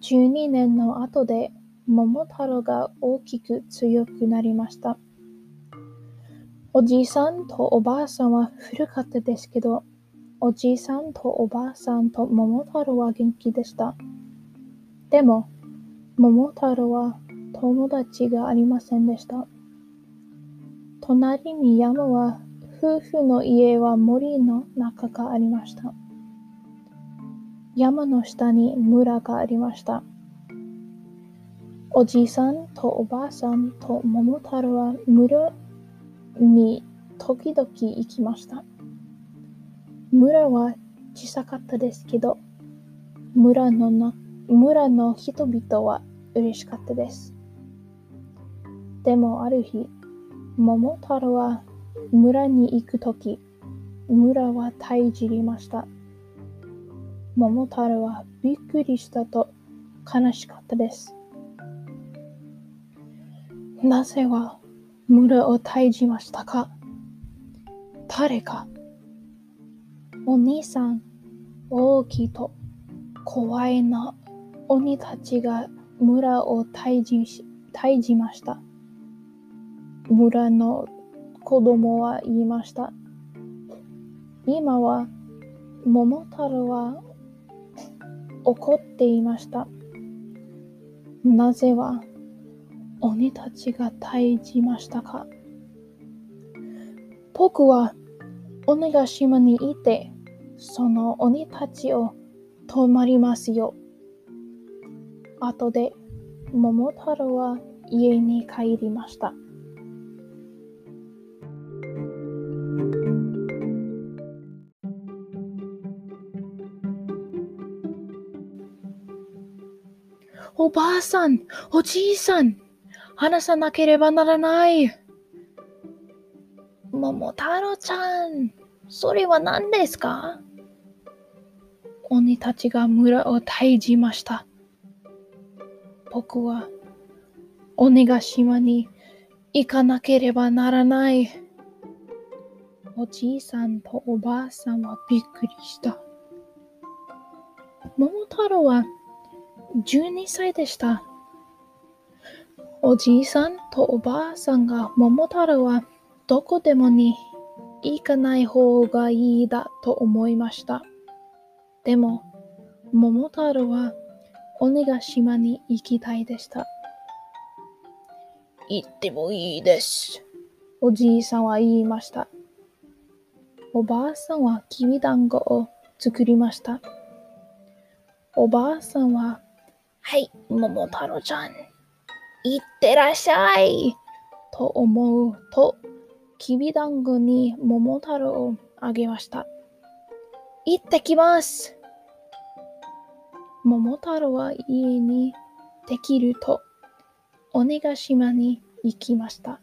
12年の後で桃太郎が大きく強くなりました。おじいさんとおばあさんは古かったですけど、おじいさんとおばあさんと桃太郎は元気でした。でも、桃太郎は友達がありませんでした。隣に山は夫婦の家は森の中がありました。山の下に村がありました。おじいさんとおばあさんと桃太郎は村に時々行きました。村は小さかったですけど、村のな村の人々は嬉しかったです。でもある日、桃太郎は村に行くとき、村は退治りました。桃太郎はびっくりしたと悲しかったです。なぜは村を退治ましたか？誰か？お兄さん、大きいと怖いな鬼たちが村を退治し退治ました。村の子供は言いました。今は桃太郎は怒っていました。なぜは鬼たちが退治ましたか僕は鬼ヶ島にいて、その鬼たちを止まりますよ。後で桃太郎は家に帰りました。おばあさん、おじいさん、話さなければならない。桃太郎ちゃん、それは何ですか？鬼たちが村を退治ました。僕は鬼ヶ島に行かなければならない。おじいさんとおばあさんはびっくりした。桃太郎は12歳でした。おじいさんとおばあさんが桃太郎はどこでもに行かない方がいいだと思いました。でも、桃太郎は鬼ヶ島に行きたいでした。行ってもいいです。おじいさんは言いました。おばあさんはきびだんごを作りました。おばあさんは、はい、桃太郎ちゃん。いってらっしゃいと思うと、きびだんごに桃太郎をあげました。行ってきます桃太郎は家にできると、鬼ヶ島に行きました。